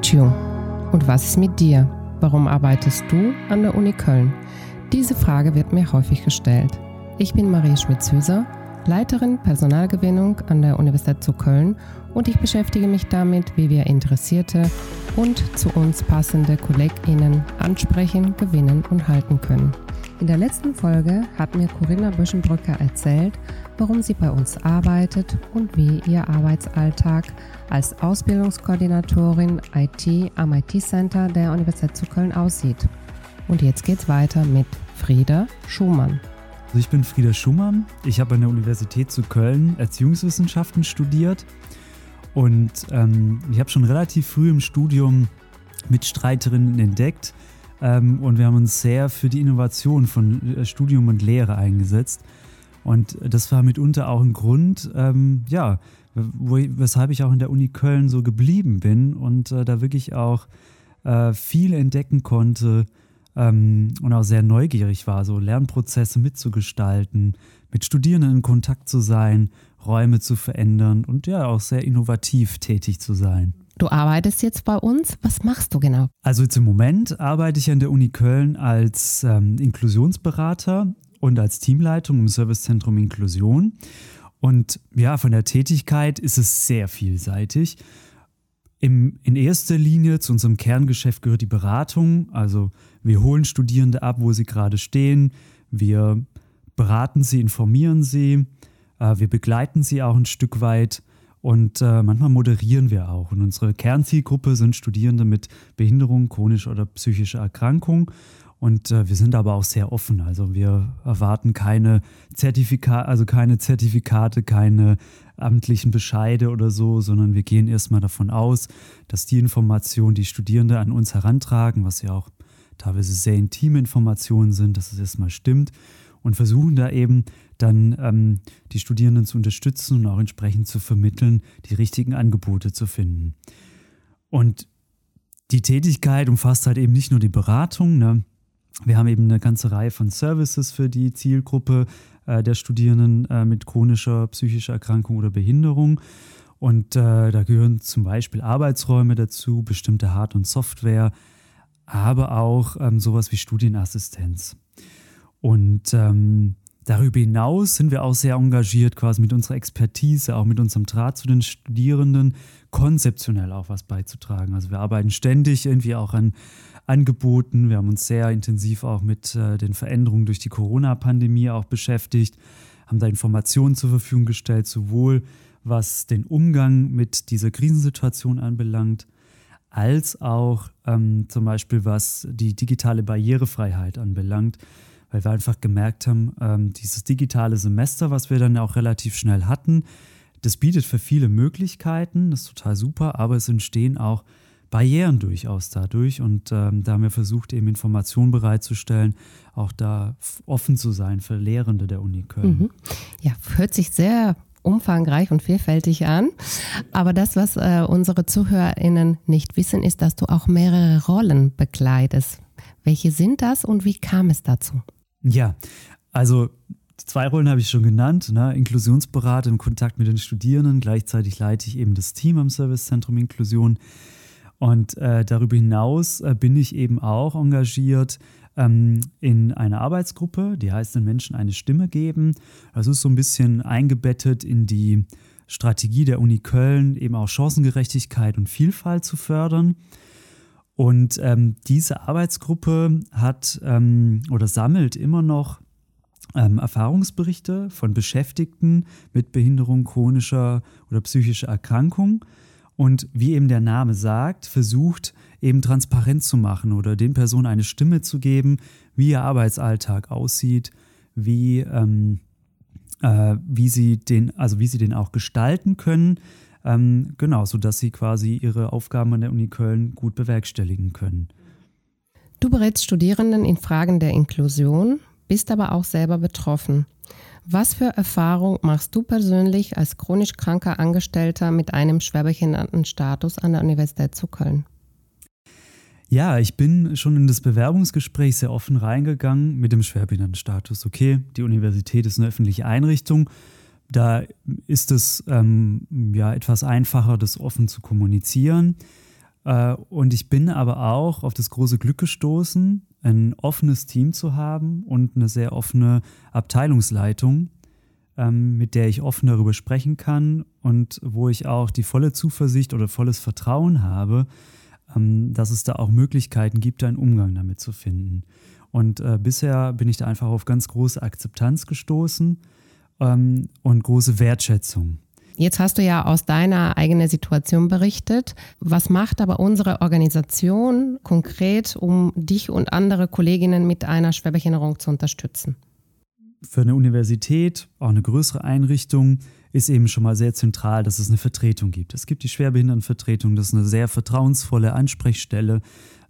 you? Und was ist mit dir? Warum arbeitest du an der Uni Köln? Diese Frage wird mir häufig gestellt. Ich bin Marie Schmidt-Süßer, Leiterin Personalgewinnung an der Universität zu Köln und ich beschäftige mich damit, wie wir Interessierte und zu uns passende KollegInnen ansprechen, gewinnen und halten können. In der letzten Folge hat mir Corinna Büschenbrücker erzählt, warum sie bei uns arbeitet und wie ihr Arbeitsalltag als Ausbildungskoordinatorin IT am IT-Center der Universität zu Köln aussieht. Und jetzt geht's weiter mit Frieda Schumann. Also ich bin Frieda Schumann. Ich habe an der Universität zu Köln Erziehungswissenschaften studiert und ähm, ich habe schon relativ früh im Studium Mitstreiterinnen entdeckt und wir haben uns sehr für die Innovation von äh, Studium und Lehre eingesetzt. Und das war mitunter auch ein Grund, ähm, ja, wo, weshalb ich auch in der Uni Köln so geblieben bin und äh, da wirklich auch äh, viel entdecken konnte ähm, und auch sehr neugierig war, so Lernprozesse mitzugestalten, mit Studierenden in Kontakt zu sein, Räume zu verändern und ja auch sehr innovativ tätig zu sein. Du arbeitest jetzt bei uns. Was machst du genau? Also jetzt im Moment arbeite ich an der Uni Köln als ähm, Inklusionsberater und als Teamleitung im Servicezentrum Inklusion. Und ja, von der Tätigkeit ist es sehr vielseitig. Im, in erster Linie zu unserem Kerngeschäft gehört die Beratung. Also wir holen Studierende ab, wo sie gerade stehen. Wir beraten sie, informieren sie. Äh, wir begleiten sie auch ein Stück weit. Und äh, manchmal moderieren wir auch. Und unsere Kernzielgruppe sind Studierende mit Behinderung, chronischer oder psychischer Erkrankung. Und äh, wir sind aber auch sehr offen. Also wir erwarten keine Zertifikate, also keine Zertifikate, keine amtlichen Bescheide oder so, sondern wir gehen erstmal davon aus, dass die Informationen, die Studierende an uns herantragen, was ja auch teilweise sehr intime Informationen sind, dass es erstmal stimmt und versuchen da eben dann ähm, die Studierenden zu unterstützen und auch entsprechend zu vermitteln, die richtigen Angebote zu finden. Und die Tätigkeit umfasst halt eben nicht nur die Beratung, ne? Wir haben eben eine ganze Reihe von Services für die Zielgruppe äh, der Studierenden äh, mit chronischer psychischer Erkrankung oder Behinderung. Und äh, da gehören zum Beispiel Arbeitsräume dazu, bestimmte Hard- und Software, aber auch ähm, sowas wie Studienassistenz. Und ähm, darüber hinaus sind wir auch sehr engagiert, quasi mit unserer Expertise, auch mit unserem Draht zu den Studierenden, konzeptionell auch was beizutragen. Also wir arbeiten ständig irgendwie auch an Angeboten. Wir haben uns sehr intensiv auch mit äh, den Veränderungen durch die Corona-Pandemie auch beschäftigt, haben da Informationen zur Verfügung gestellt, sowohl was den Umgang mit dieser Krisensituation anbelangt, als auch ähm, zum Beispiel was die digitale Barrierefreiheit anbelangt, weil wir einfach gemerkt haben, ähm, dieses digitale Semester, was wir dann auch relativ schnell hatten, das bietet für viele Möglichkeiten, das ist total super, aber es entstehen auch Barrieren durchaus dadurch. Und ähm, da haben wir versucht, eben Informationen bereitzustellen, auch da offen zu sein für Lehrende der Uni Köln. Mhm. Ja, hört sich sehr umfangreich und vielfältig an. Aber das, was äh, unsere ZuhörerInnen nicht wissen, ist, dass du auch mehrere Rollen begleitest. Welche sind das und wie kam es dazu? Ja, also zwei Rollen habe ich schon genannt. Ne? Inklusionsberater im Kontakt mit den Studierenden. Gleichzeitig leite ich eben das Team am Servicezentrum Inklusion. Und äh, darüber hinaus äh, bin ich eben auch engagiert ähm, in einer Arbeitsgruppe, die heißt den Menschen eine Stimme geben. Das ist so ein bisschen eingebettet in die Strategie der Uni Köln, eben auch Chancengerechtigkeit und Vielfalt zu fördern. Und ähm, diese Arbeitsgruppe hat ähm, oder sammelt immer noch ähm, Erfahrungsberichte von Beschäftigten mit Behinderung, chronischer oder psychischer Erkrankung. Und wie eben der Name sagt, versucht eben transparent zu machen oder den Personen eine Stimme zu geben, wie ihr Arbeitsalltag aussieht, wie, ähm, äh, wie sie den, also wie sie den auch gestalten können, ähm, genau, sodass sie quasi ihre Aufgaben an der Uni Köln gut bewerkstelligen können. Du berätst Studierenden in Fragen der Inklusion, bist aber auch selber betroffen. Was für Erfahrung machst du persönlich als chronisch kranker Angestellter mit einem Schwerbehindertenstatus an der Universität zu Köln? Ja, ich bin schon in das Bewerbungsgespräch sehr offen reingegangen mit dem Schwerbehindertenstatus. Okay, die Universität ist eine öffentliche Einrichtung. Da ist es ähm, ja etwas einfacher, das offen zu kommunizieren. Äh, und ich bin aber auch auf das große Glück gestoßen, ein offenes Team zu haben und eine sehr offene Abteilungsleitung, ähm, mit der ich offen darüber sprechen kann und wo ich auch die volle Zuversicht oder volles Vertrauen habe, ähm, dass es da auch Möglichkeiten gibt, einen Umgang damit zu finden. Und äh, bisher bin ich da einfach auf ganz große Akzeptanz gestoßen ähm, und große Wertschätzung. Jetzt hast du ja aus deiner eigenen Situation berichtet. Was macht aber unsere Organisation konkret, um dich und andere Kolleginnen mit einer Schwerbehinderung zu unterstützen? Für eine Universität, auch eine größere Einrichtung, ist eben schon mal sehr zentral, dass es eine Vertretung gibt. Es gibt die Schwerbehindertenvertretung, das ist eine sehr vertrauensvolle Ansprechstelle.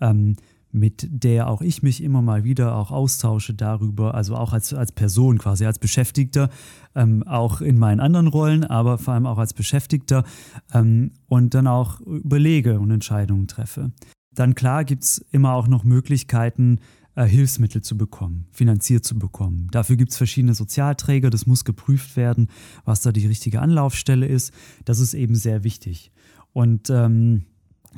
Ähm, mit der auch ich mich immer mal wieder auch austausche darüber, also auch als, als Person quasi, als Beschäftigter, ähm, auch in meinen anderen Rollen, aber vor allem auch als Beschäftigter ähm, und dann auch überlege und Entscheidungen treffe. Dann klar gibt es immer auch noch Möglichkeiten, äh, Hilfsmittel zu bekommen, finanziert zu bekommen. Dafür gibt es verschiedene Sozialträger, das muss geprüft werden, was da die richtige Anlaufstelle ist. Das ist eben sehr wichtig. Und ähm,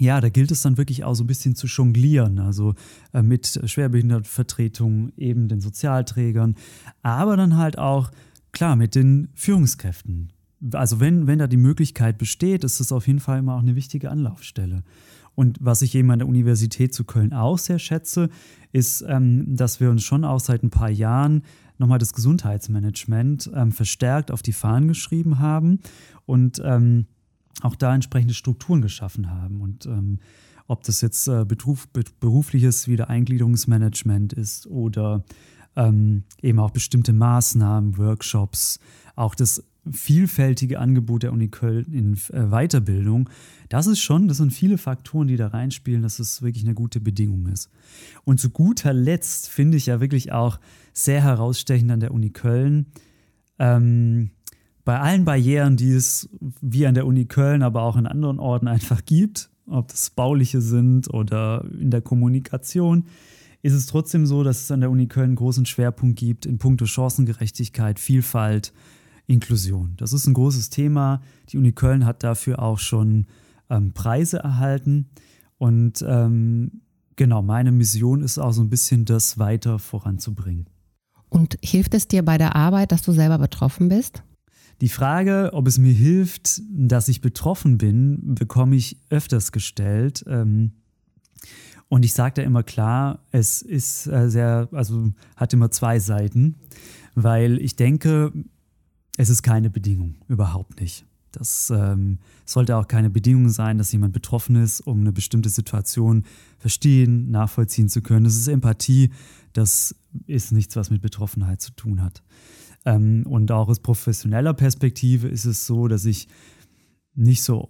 ja, da gilt es dann wirklich auch so ein bisschen zu jonglieren, also äh, mit Schwerbehindertenvertretung, eben den Sozialträgern, aber dann halt auch, klar, mit den Führungskräften. Also wenn, wenn da die Möglichkeit besteht, ist das auf jeden Fall immer auch eine wichtige Anlaufstelle. Und was ich eben an der Universität zu Köln auch sehr schätze, ist, ähm, dass wir uns schon auch seit ein paar Jahren nochmal das Gesundheitsmanagement ähm, verstärkt auf die Fahnen geschrieben haben und ähm, auch da entsprechende Strukturen geschaffen haben. Und ähm, ob das jetzt äh, Beruf, berufliches Wiedereingliederungsmanagement ist oder ähm, eben auch bestimmte Maßnahmen, Workshops, auch das vielfältige Angebot der Uni Köln in äh, Weiterbildung, das ist schon, das sind viele Faktoren, die da reinspielen, dass es wirklich eine gute Bedingung ist. Und zu guter Letzt finde ich ja wirklich auch sehr herausstechend an der Uni Köln, ähm, bei allen Barrieren, die es wie an der Uni Köln, aber auch in anderen Orten einfach gibt, ob das bauliche sind oder in der Kommunikation, ist es trotzdem so, dass es an der Uni Köln einen großen Schwerpunkt gibt in puncto Chancengerechtigkeit, Vielfalt, Inklusion. Das ist ein großes Thema. Die Uni Köln hat dafür auch schon ähm, Preise erhalten. Und ähm, genau, meine Mission ist auch so ein bisschen, das weiter voranzubringen. Und hilft es dir bei der Arbeit, dass du selber betroffen bist? Die Frage, ob es mir hilft, dass ich betroffen bin, bekomme ich öfters gestellt. Ähm, und ich sage da immer klar, es ist äh, sehr, also hat immer zwei Seiten, weil ich denke, es ist keine Bedingung, überhaupt nicht. Das ähm, sollte auch keine Bedingung sein, dass jemand betroffen ist, um eine bestimmte Situation verstehen, nachvollziehen zu können. Das ist Empathie, das ist nichts, was mit Betroffenheit zu tun hat. Ähm, und auch aus professioneller Perspektive ist es so, dass ich nicht so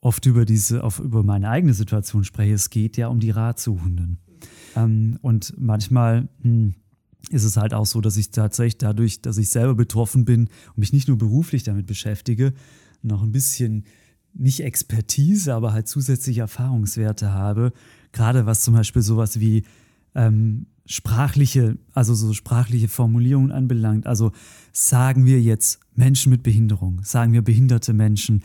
oft über diese, auf, über meine eigene Situation spreche. Es geht ja um die Ratsuchenden. Ähm, und manchmal mh, hm, ist es halt auch so, dass ich tatsächlich dadurch, dass ich selber betroffen bin und mich nicht nur beruflich damit beschäftige, noch ein bisschen nicht Expertise, aber halt zusätzliche Erfahrungswerte habe. Gerade was zum Beispiel sowas wie ähm, sprachliche, also so sprachliche Formulierungen anbelangt. Also sagen wir jetzt Menschen mit Behinderung, sagen wir behinderte Menschen.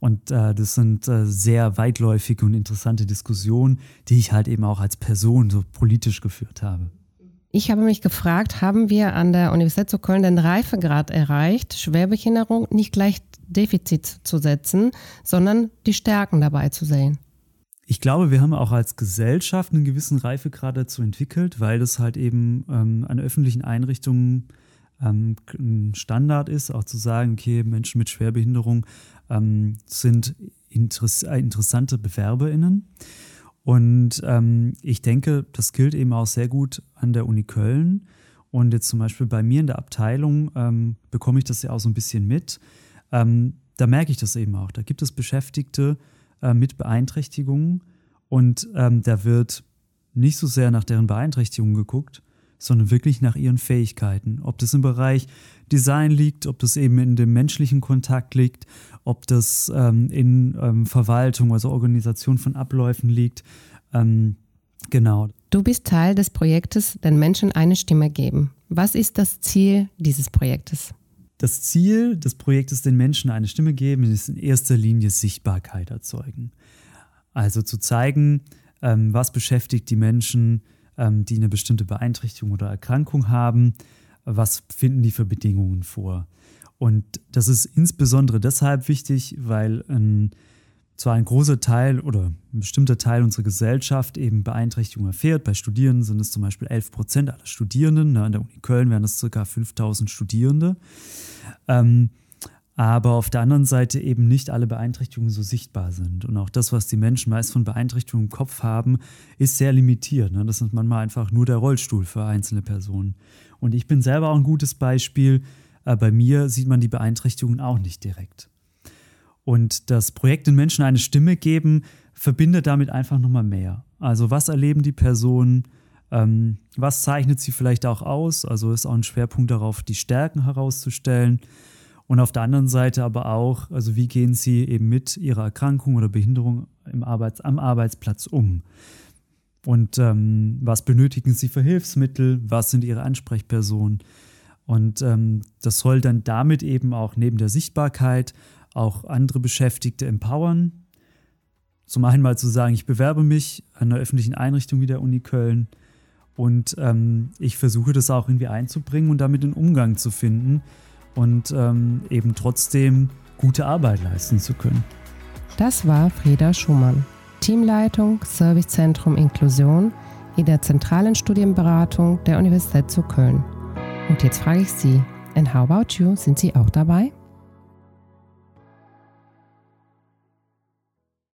Und äh, das sind äh, sehr weitläufige und interessante Diskussionen, die ich halt eben auch als Person so politisch geführt habe. Ich habe mich gefragt, haben wir an der Universität zu Köln den Reifegrad erreicht, Schwerbehinderung nicht gleich Defizit zu setzen, sondern die Stärken dabei zu sehen? Ich glaube, wir haben auch als Gesellschaft einen gewissen Reifegrad dazu entwickelt, weil das halt eben ähm, an öffentlichen Einrichtungen ähm, ein Standard ist, auch zu sagen, okay, Menschen mit Schwerbehinderung ähm, sind interess äh, interessante BewerberInnen. Und ähm, ich denke, das gilt eben auch sehr gut an der Uni Köln. Und jetzt zum Beispiel bei mir in der Abteilung ähm, bekomme ich das ja auch so ein bisschen mit. Ähm, da merke ich das eben auch. Da gibt es Beschäftigte, äh, mit Beeinträchtigungen und ähm, da wird nicht so sehr nach deren Beeinträchtigungen geguckt, sondern wirklich nach ihren Fähigkeiten. Ob das im Bereich Design liegt, ob das eben in dem menschlichen Kontakt liegt, ob das ähm, in ähm, Verwaltung, also Organisation von Abläufen liegt. Ähm, genau. Du bist Teil des Projektes Den Menschen eine Stimme geben. Was ist das Ziel dieses Projektes? Das Ziel des Projektes den Menschen eine Stimme geben ist in erster Linie Sichtbarkeit erzeugen. Also zu zeigen, ähm, was beschäftigt die Menschen, ähm, die eine bestimmte Beeinträchtigung oder Erkrankung haben, was finden die für Bedingungen vor. Und das ist insbesondere deshalb wichtig, weil ein, zwar ein großer Teil oder ein bestimmter Teil unserer Gesellschaft eben Beeinträchtigungen erfährt. Bei Studierenden sind es zum Beispiel 11 Prozent aller Studierenden. Ne, an der Uni Köln wären es ca. 5000 Studierende. Ähm, aber auf der anderen Seite eben nicht alle Beeinträchtigungen so sichtbar sind. Und auch das, was die Menschen meist von Beeinträchtigungen im Kopf haben, ist sehr limitiert. Ne? Das ist manchmal einfach nur der Rollstuhl für einzelne Personen. Und ich bin selber auch ein gutes Beispiel. Äh, bei mir sieht man die Beeinträchtigungen auch nicht direkt. Und das Projekt den Menschen eine Stimme geben, verbindet damit einfach nochmal mehr. Also was erleben die Personen? Ähm, was zeichnet sie vielleicht auch aus? Also ist auch ein Schwerpunkt darauf, die Stärken herauszustellen und auf der anderen Seite aber auch, also wie gehen Sie eben mit Ihrer Erkrankung oder Behinderung im Arbeits-, am Arbeitsplatz um? Und ähm, was benötigen Sie für Hilfsmittel? Was sind Ihre Ansprechpersonen? Und ähm, das soll dann damit eben auch neben der Sichtbarkeit auch andere Beschäftigte empowern. Zum einen mal zu sagen, ich bewerbe mich an einer öffentlichen Einrichtung wie der Uni Köln und ähm, ich versuche das auch irgendwie einzubringen und damit in Umgang zu finden, und ähm, eben trotzdem gute Arbeit leisten zu können. Das war Frieda Schumann, Teamleitung Servicezentrum Inklusion in der zentralen Studienberatung der Universität zu Köln. Und jetzt frage ich Sie, and how about you? Sind Sie auch dabei?